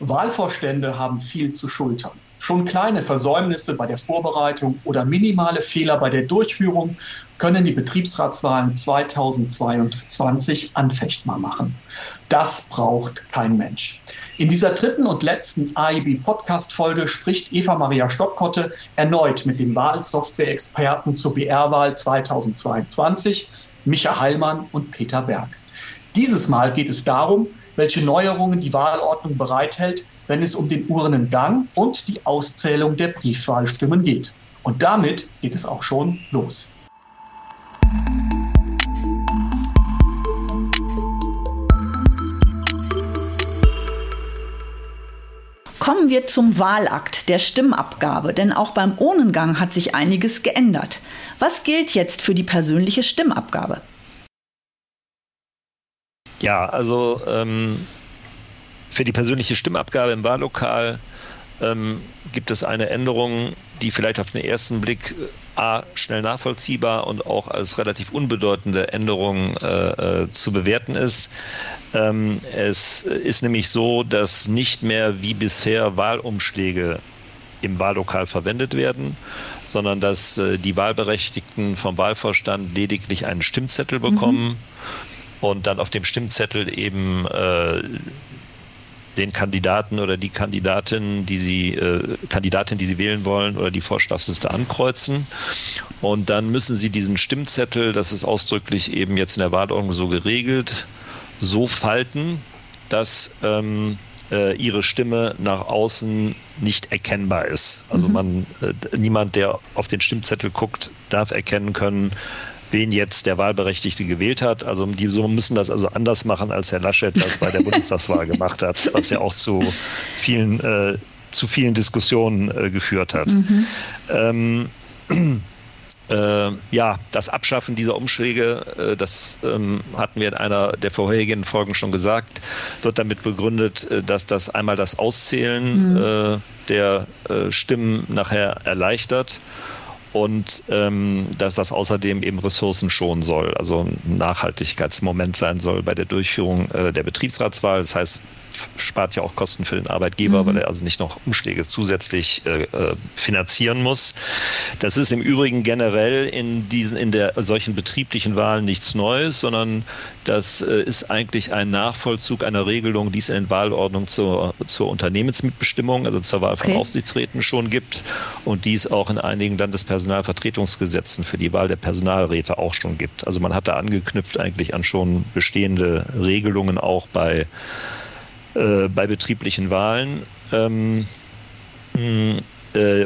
Wahlvorstände haben viel zu schultern. Schon kleine Versäumnisse bei der Vorbereitung oder minimale Fehler bei der Durchführung können die Betriebsratswahlen 2022 anfechtbar machen. Das braucht kein Mensch. In dieser dritten und letzten AIB-Podcast-Folge spricht Eva Maria Stockkotte erneut mit dem Wahlsoftware-Experten zur BR-Wahl 2022, Micha Heilmann und Peter Berg. Dieses Mal geht es darum, welche Neuerungen die Wahlordnung bereithält, wenn es um den Urnengang und die Auszählung der Briefwahlstimmen geht. Und damit geht es auch schon los. Kommen wir zum Wahlakt der Stimmabgabe, denn auch beim Urnengang hat sich einiges geändert. Was gilt jetzt für die persönliche Stimmabgabe? Ja, also ähm, für die persönliche Stimmabgabe im Wahllokal ähm, gibt es eine Änderung, die vielleicht auf den ersten Blick äh, A, schnell nachvollziehbar und auch als relativ unbedeutende Änderung äh, äh, zu bewerten ist. Ähm, es ist nämlich so, dass nicht mehr wie bisher Wahlumschläge im Wahllokal verwendet werden, sondern dass äh, die Wahlberechtigten vom Wahlvorstand lediglich einen Stimmzettel bekommen. Mhm und dann auf dem Stimmzettel eben äh, den Kandidaten oder die Kandidatin, die sie, äh, Kandidatin, die sie wählen wollen oder die Vorschlagsliste ankreuzen. Und dann müssen sie diesen Stimmzettel, das ist ausdrücklich eben jetzt in der Wahlordnung so geregelt, so falten, dass ähm, äh, ihre Stimme nach außen nicht erkennbar ist. Also mhm. man, äh, niemand, der auf den Stimmzettel guckt, darf erkennen können, wen jetzt der Wahlberechtigte gewählt hat. Also die müssen das also anders machen, als Herr Laschet das bei der Bundestagswahl gemacht hat, was ja auch zu vielen, äh, zu vielen Diskussionen äh, geführt hat. Mhm. Ähm, äh, ja, das Abschaffen dieser Umschläge, äh, das ähm, hatten wir in einer der vorherigen Folgen schon gesagt, wird damit begründet, äh, dass das einmal das Auszählen mhm. Äh, der Stimmen nachher erleichtert und ähm, dass das außerdem eben Ressourcen schonen soll, also ein Nachhaltigkeitsmoment sein soll bei der Durchführung äh, der Betriebsratswahl. Das heißt, spart ja auch Kosten für den Arbeitgeber, mhm. weil er also nicht noch Umschläge zusätzlich äh, äh, finanzieren muss. Das ist im Übrigen generell in diesen in der solchen betrieblichen Wahlen nichts Neues, sondern das äh, ist eigentlich ein Nachvollzug einer Regelung, die es in den Wahlordnungen zur, zur Unternehmensmitbestimmung, also zur Wahl von okay. Aufsichtsräten schon gibt und die es auch in einigen Landespersonalvertretungsgesetzen für die Wahl der Personalräte auch schon gibt. Also man hat da angeknüpft eigentlich an schon bestehende Regelungen auch bei äh, bei betrieblichen Wahlen. Ähm, äh,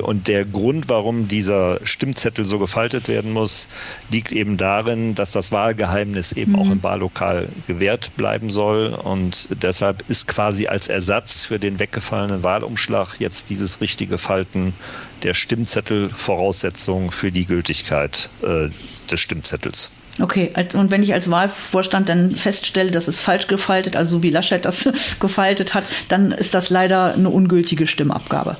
und der Grund, warum dieser Stimmzettel so gefaltet werden muss, liegt eben darin, dass das Wahlgeheimnis eben mhm. auch im Wahllokal gewährt bleiben soll. Und deshalb ist quasi als Ersatz für den weggefallenen Wahlumschlag jetzt dieses richtige Falten der Stimmzettel Voraussetzung für die Gültigkeit äh, des Stimmzettels. Okay, und wenn ich als Wahlvorstand dann feststelle, dass es falsch gefaltet, also so wie Laschet das gefaltet hat, dann ist das leider eine ungültige Stimmabgabe.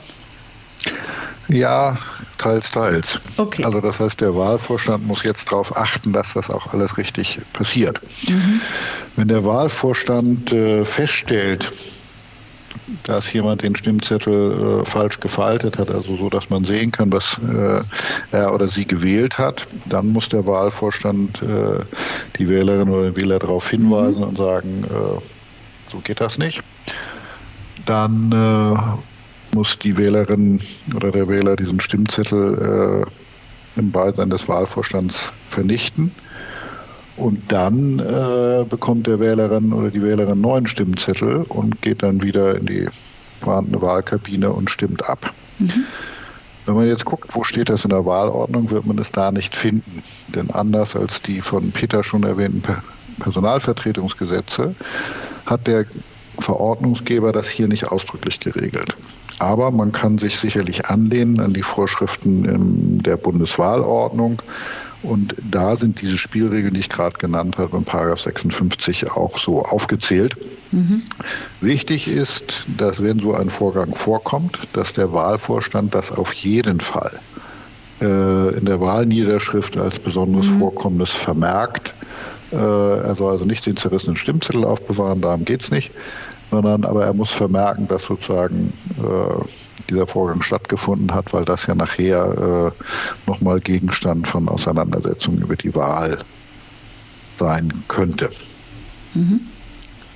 Ja, teils, teils. Okay. Also das heißt, der Wahlvorstand muss jetzt darauf achten, dass das auch alles richtig passiert. Mhm. Wenn der Wahlvorstand äh, feststellt, dass jemand den Stimmzettel äh, falsch gefaltet hat, also so, dass man sehen kann, was äh, er oder sie gewählt hat, dann muss der Wahlvorstand äh, die Wählerin oder den Wähler darauf hinweisen mhm. und sagen, äh, so geht das nicht. Dann äh, muss die Wählerin oder der Wähler diesen Stimmzettel äh, im Beisein des Wahlvorstands vernichten. Und dann äh, bekommt der Wählerin oder die Wählerin einen neuen Stimmzettel und geht dann wieder in die vorhandene Wahlkabine und stimmt ab. Mhm. Wenn man jetzt guckt, wo steht das in der Wahlordnung, wird man es da nicht finden. Denn anders als die von Peter schon erwähnten Personalvertretungsgesetze hat der Verordnungsgeber das hier nicht ausdrücklich geregelt. Aber man kann sich sicherlich anlehnen an die Vorschriften der Bundeswahlordnung und da sind diese Spielregeln, die ich gerade genannt habe, in Paragraph 56 auch so aufgezählt. Mhm. Wichtig ist, dass wenn so ein Vorgang vorkommt, dass der Wahlvorstand das auf jeden Fall äh, in der Wahlniederschrift als besonderes mhm. Vorkommnis vermerkt. Äh, er soll also nicht den zerrissenen Stimmzettel aufbewahren, darum geht es nicht. Sondern aber er muss vermerken, dass sozusagen äh, dieser Vorgang stattgefunden hat, weil das ja nachher äh, nochmal Gegenstand von Auseinandersetzungen über die Wahl sein könnte. Mhm.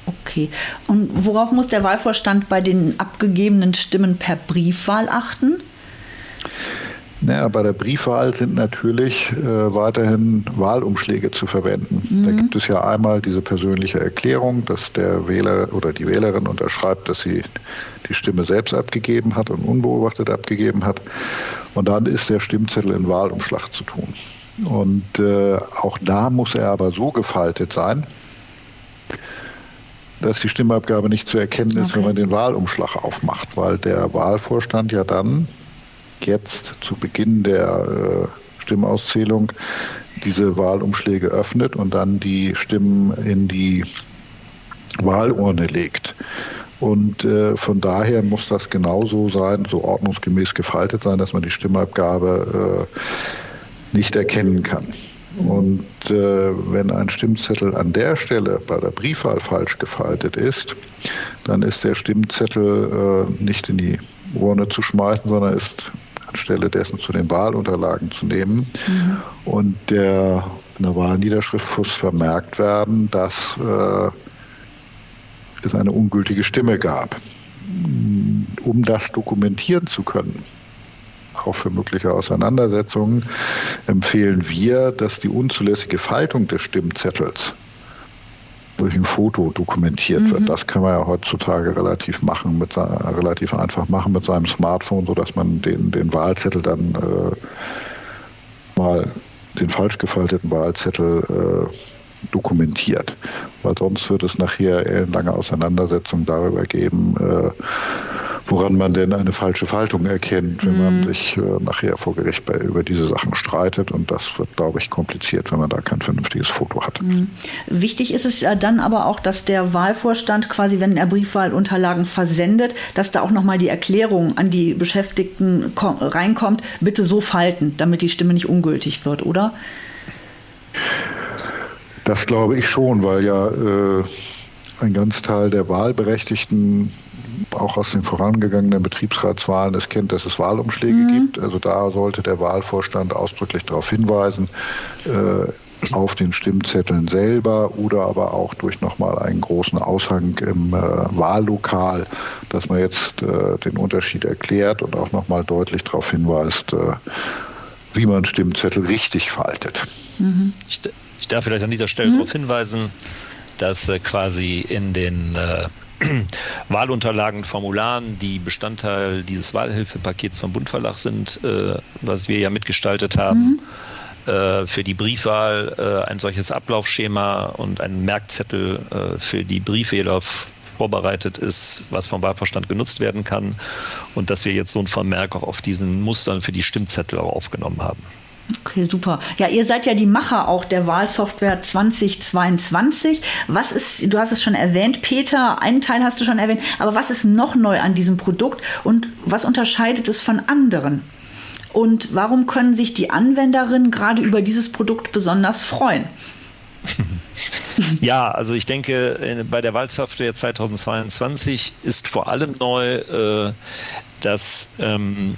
Okay. Und worauf muss der Wahlvorstand bei den abgegebenen Stimmen per Briefwahl achten? Naja, bei der Briefwahl sind natürlich äh, weiterhin Wahlumschläge zu verwenden. Mhm. Da gibt es ja einmal diese persönliche Erklärung, dass der Wähler oder die Wählerin unterschreibt, dass sie die Stimme selbst abgegeben hat und unbeobachtet abgegeben hat. Und dann ist der Stimmzettel in Wahlumschlag zu tun. Und äh, auch da muss er aber so gefaltet sein, dass die Stimmabgabe nicht zu erkennen ist, okay. wenn man den Wahlumschlag aufmacht, weil der Wahlvorstand ja dann jetzt zu Beginn der äh, Stimmauszählung diese Wahlumschläge öffnet und dann die Stimmen in die Wahlurne legt. Und äh, von daher muss das genauso sein, so ordnungsgemäß gefaltet sein, dass man die Stimmabgabe äh, nicht erkennen kann. Und äh, wenn ein Stimmzettel an der Stelle bei der Briefwahl falsch gefaltet ist, dann ist der Stimmzettel äh, nicht in die Urne zu schmeißen, sondern ist anstelle dessen zu den Wahlunterlagen zu nehmen. Mhm. Und der, in der Wahlniederschrift muss vermerkt werden, dass äh, es eine ungültige Stimme gab. Um das dokumentieren zu können, auch für mögliche Auseinandersetzungen, empfehlen wir, dass die unzulässige Faltung des Stimmzettels durch ein Foto dokumentiert mhm. wird. Das kann man ja heutzutage relativ machen, mit, relativ einfach machen mit seinem Smartphone, sodass man den, den Wahlzettel dann äh, mal den falsch gefalteten Wahlzettel äh, dokumentiert. Weil sonst wird es nachher ellenlange Auseinandersetzungen darüber geben, äh, woran man denn eine falsche Faltung erkennt, wenn man mhm. sich äh, nachher vor Gericht bei, über diese Sachen streitet. Und das wird, glaube ich, kompliziert, wenn man da kein vernünftiges Foto hat. Mhm. Wichtig ist es ja dann aber auch, dass der Wahlvorstand quasi, wenn er Briefwahlunterlagen versendet, dass da auch nochmal die Erklärung an die Beschäftigten reinkommt, bitte so falten, damit die Stimme nicht ungültig wird, oder? Das glaube ich schon, weil ja äh, ein ganz Teil der Wahlberechtigten auch aus den vorangegangenen Betriebsratswahlen es kennt, dass es Wahlumschläge mhm. gibt. Also da sollte der Wahlvorstand ausdrücklich darauf hinweisen, äh, auf den Stimmzetteln selber oder aber auch durch nochmal einen großen Aushang im äh, Wahllokal, dass man jetzt äh, den Unterschied erklärt und auch nochmal deutlich darauf hinweist, äh, wie man Stimmzettel richtig faltet. Mhm. Ich, ich, darf vielleicht an dieser Stelle mhm. darauf hinweisen, dass äh, quasi in den Wahlunterlagen, Formularen, die Bestandteil dieses Wahlhilfepakets vom Bundverlag sind, äh, was wir ja mitgestaltet haben. Mhm. Äh, für die Briefwahl äh, ein solches Ablaufschema und ein Merkzettel äh, für die Briefwähler vorbereitet ist, was vom Wahlverstand genutzt werden kann und dass wir jetzt so ein Vermerk auch auf diesen Mustern für die Stimmzettel auch aufgenommen haben. Okay, super. Ja, ihr seid ja die Macher auch der Wahlsoftware 2022. Was ist, du hast es schon erwähnt, Peter, einen Teil hast du schon erwähnt, aber was ist noch neu an diesem Produkt und was unterscheidet es von anderen? Und warum können sich die Anwenderinnen gerade über dieses Produkt besonders freuen? Ja, also ich denke, bei der Wahlsoftware 2022 ist vor allem neu, äh, dass ähm,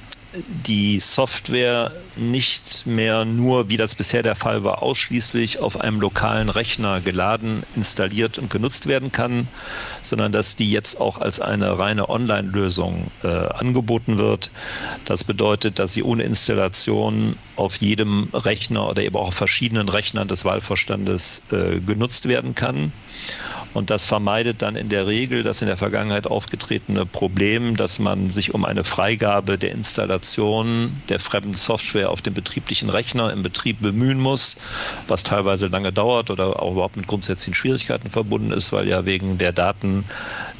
die Software nicht mehr nur, wie das bisher der Fall war, ausschließlich auf einem lokalen Rechner geladen, installiert und genutzt werden kann, sondern dass die jetzt auch als eine reine Online-Lösung äh, angeboten wird. Das bedeutet, dass sie ohne Installation auf jedem Rechner oder eben auch auf verschiedenen Rechnern des Wahlvorstandes äh, genutzt werden kann. Und das vermeidet dann in der Regel das in der Vergangenheit aufgetretene Problem, dass man sich um eine Freigabe der Installation der fremden Software auf dem betrieblichen Rechner im Betrieb bemühen muss, was teilweise lange dauert oder auch überhaupt mit grundsätzlichen Schwierigkeiten verbunden ist, weil ja wegen der Daten,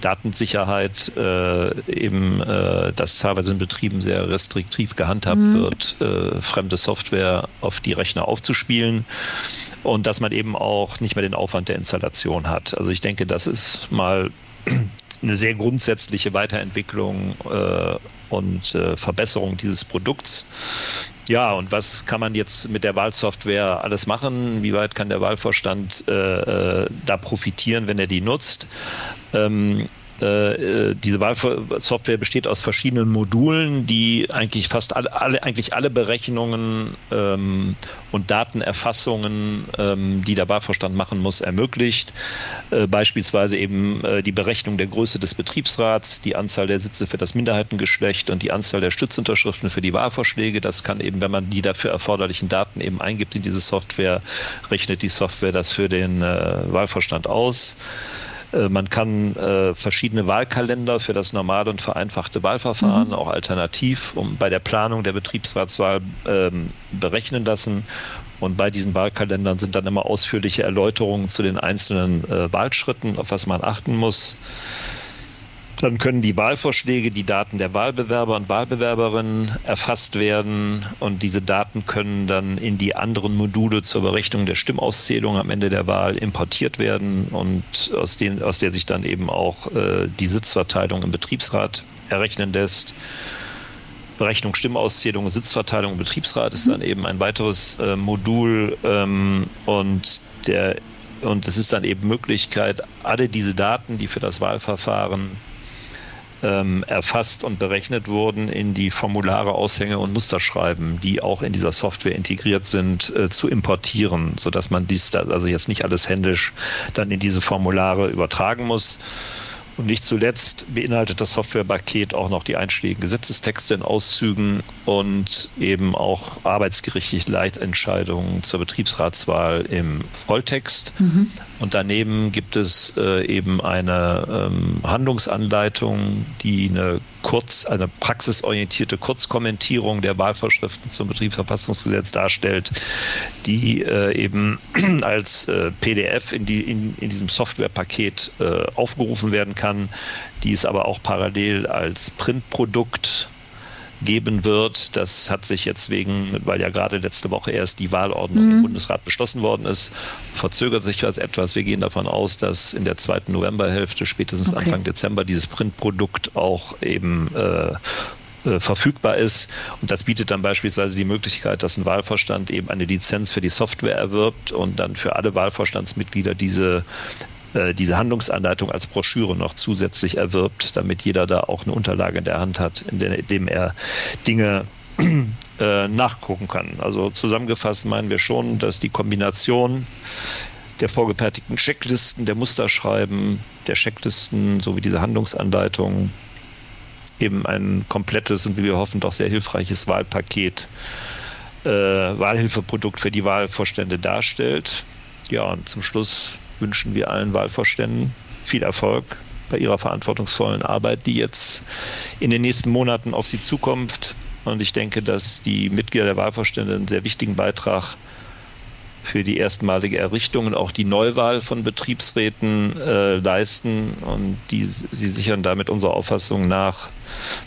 Datensicherheit äh, eben äh, das teilweise in Betrieben sehr restriktiv gehandhabt mhm. wird, äh, fremde Software auf die Rechner aufzuspielen und dass man eben auch nicht mehr den Aufwand der Installation hat. Also ich denke, das ist mal eine sehr grundsätzliche Weiterentwicklung äh, und äh, Verbesserung dieses Produkts. Ja, und was kann man jetzt mit der Wahlsoftware alles machen? Wie weit kann der Wahlvorstand äh, äh da profitieren, wenn er die nutzt? Ähm, äh, diese Wahlsoftware besteht aus verschiedenen Modulen, die eigentlich fast alle, alle eigentlich alle Berechnungen ähm, und Datenerfassungen, ähm, die der Wahlvorstand machen muss, ermöglicht. Äh, beispielsweise eben äh, die Berechnung der Größe des Betriebsrats, die Anzahl der Sitze für das Minderheitengeschlecht und die Anzahl der Stützunterschriften für die Wahlvorschläge. Das kann eben, wenn man die dafür erforderlichen Daten eben eingibt in diese Software, rechnet die Software das für den äh, Wahlvorstand aus. Äh, man kann äh, verschiedene Wahlkalender für das normale und vereinfachte Wahlverfahren mhm. auch alternativ um bei der Planung der Betriebsratswahl ähm, berechnen lassen. Und bei diesen Wahlkalendern sind dann immer ausführliche Erläuterungen zu den einzelnen äh, Wahlschritten, auf was man achten muss. Dann können die Wahlvorschläge, die Daten der Wahlbewerber und Wahlbewerberinnen erfasst werden und diese Daten können dann in die anderen Module zur Berechnung der Stimmauszählung am Ende der Wahl importiert werden und aus, den, aus der sich dann eben auch äh, die Sitzverteilung im Betriebsrat errechnen lässt. Berechnung Stimmauszählung, Sitzverteilung im Betriebsrat ist dann eben ein weiteres äh, Modul ähm, und der und es ist dann eben Möglichkeit, alle diese Daten, die für das Wahlverfahren ähm, erfasst und berechnet wurden, in die Formulare, Aushänge und Musterschreiben, die auch in dieser Software integriert sind, äh, zu importieren, sodass man dies da, also jetzt nicht alles händisch dann in diese Formulare übertragen muss. Und nicht zuletzt beinhaltet das Softwarepaket auch noch die einschlägigen Gesetzestexte in Auszügen und eben auch arbeitsgerichtliche Leitentscheidungen zur Betriebsratswahl im Volltext. Mhm. Und daneben gibt es äh, eben eine ähm, Handlungsanleitung, die eine kurz, eine praxisorientierte Kurzkommentierung der Wahlvorschriften zum Betriebsverfassungsgesetz darstellt, die äh, eben als äh, PDF in, die, in, in diesem Softwarepaket äh, aufgerufen werden kann, die es aber auch parallel als Printprodukt geben wird. Das hat sich jetzt wegen, weil ja gerade letzte Woche erst die Wahlordnung mhm. im Bundesrat beschlossen worden ist, verzögert sich das etwas. Wir gehen davon aus, dass in der zweiten Novemberhälfte, spätestens okay. Anfang Dezember, dieses Printprodukt auch eben äh, äh, verfügbar ist. Und das bietet dann beispielsweise die Möglichkeit, dass ein Wahlvorstand eben eine Lizenz für die Software erwirbt und dann für alle Wahlvorstandsmitglieder diese äh, diese Handlungsanleitung als Broschüre noch zusätzlich erwirbt, damit jeder da auch eine Unterlage in der Hand hat, in dem er Dinge äh, nachgucken kann. Also zusammengefasst meinen wir schon, dass die Kombination der vorgefertigten Checklisten, der Musterschreiben, der Checklisten sowie diese Handlungsanleitung eben ein komplettes und wie wir hoffen doch sehr hilfreiches Wahlpaket, äh, Wahlhilfeprodukt für die Wahlvorstände darstellt. Ja, und zum Schluss wünschen wir allen Wahlvorständen viel Erfolg bei ihrer verantwortungsvollen Arbeit, die jetzt in den nächsten Monaten auf sie zukommt. Und ich denke, dass die Mitglieder der Wahlvorstände einen sehr wichtigen Beitrag für die erstmalige Errichtung und auch die Neuwahl von Betriebsräten äh, leisten. Und die, sie sichern damit unserer Auffassung nach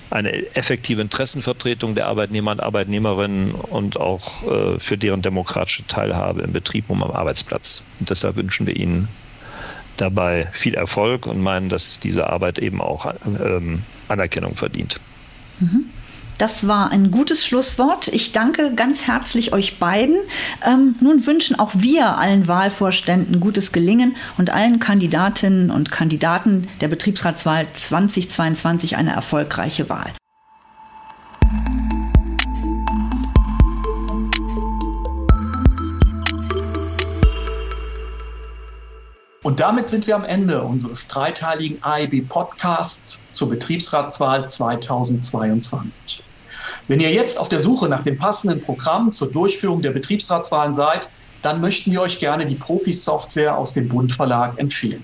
eine effektive Interessenvertretung der Arbeitnehmer und Arbeitnehmerinnen und auch äh, für deren demokratische Teilhabe im Betrieb und am Arbeitsplatz. Und deshalb wünschen wir Ihnen dabei viel Erfolg und meinen, dass diese Arbeit eben auch ähm, Anerkennung verdient. Mhm. Das war ein gutes Schlusswort. Ich danke ganz herzlich euch beiden. Ähm, nun wünschen auch wir allen Wahlvorständen gutes Gelingen und allen Kandidatinnen und Kandidaten der Betriebsratswahl 2022 eine erfolgreiche Wahl. Und damit sind wir am Ende unseres dreiteiligen AIB-Podcasts zur Betriebsratswahl 2022. Wenn ihr jetzt auf der Suche nach dem passenden Programm zur Durchführung der Betriebsratswahlen seid, dann möchten wir euch gerne die Profi-Software aus dem Bund Verlag empfehlen.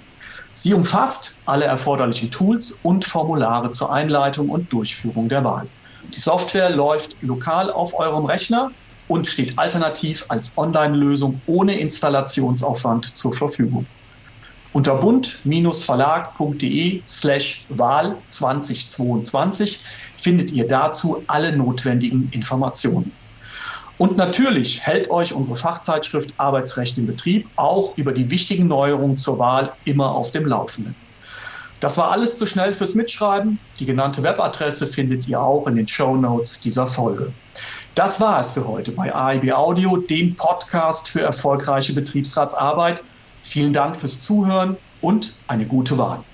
Sie umfasst alle erforderlichen Tools und Formulare zur Einleitung und Durchführung der Wahl. Die Software läuft lokal auf eurem Rechner und steht alternativ als Online-Lösung ohne Installationsaufwand zur Verfügung. Unter bund-verlag.de slash Wahl 2022 findet ihr dazu alle notwendigen Informationen. Und natürlich hält euch unsere Fachzeitschrift Arbeitsrecht im Betrieb auch über die wichtigen Neuerungen zur Wahl immer auf dem Laufenden. Das war alles zu schnell fürs Mitschreiben. Die genannte Webadresse findet ihr auch in den Show Notes dieser Folge. Das war es für heute bei AIB Audio, dem Podcast für erfolgreiche Betriebsratsarbeit. Vielen Dank fürs Zuhören und eine gute Wahl.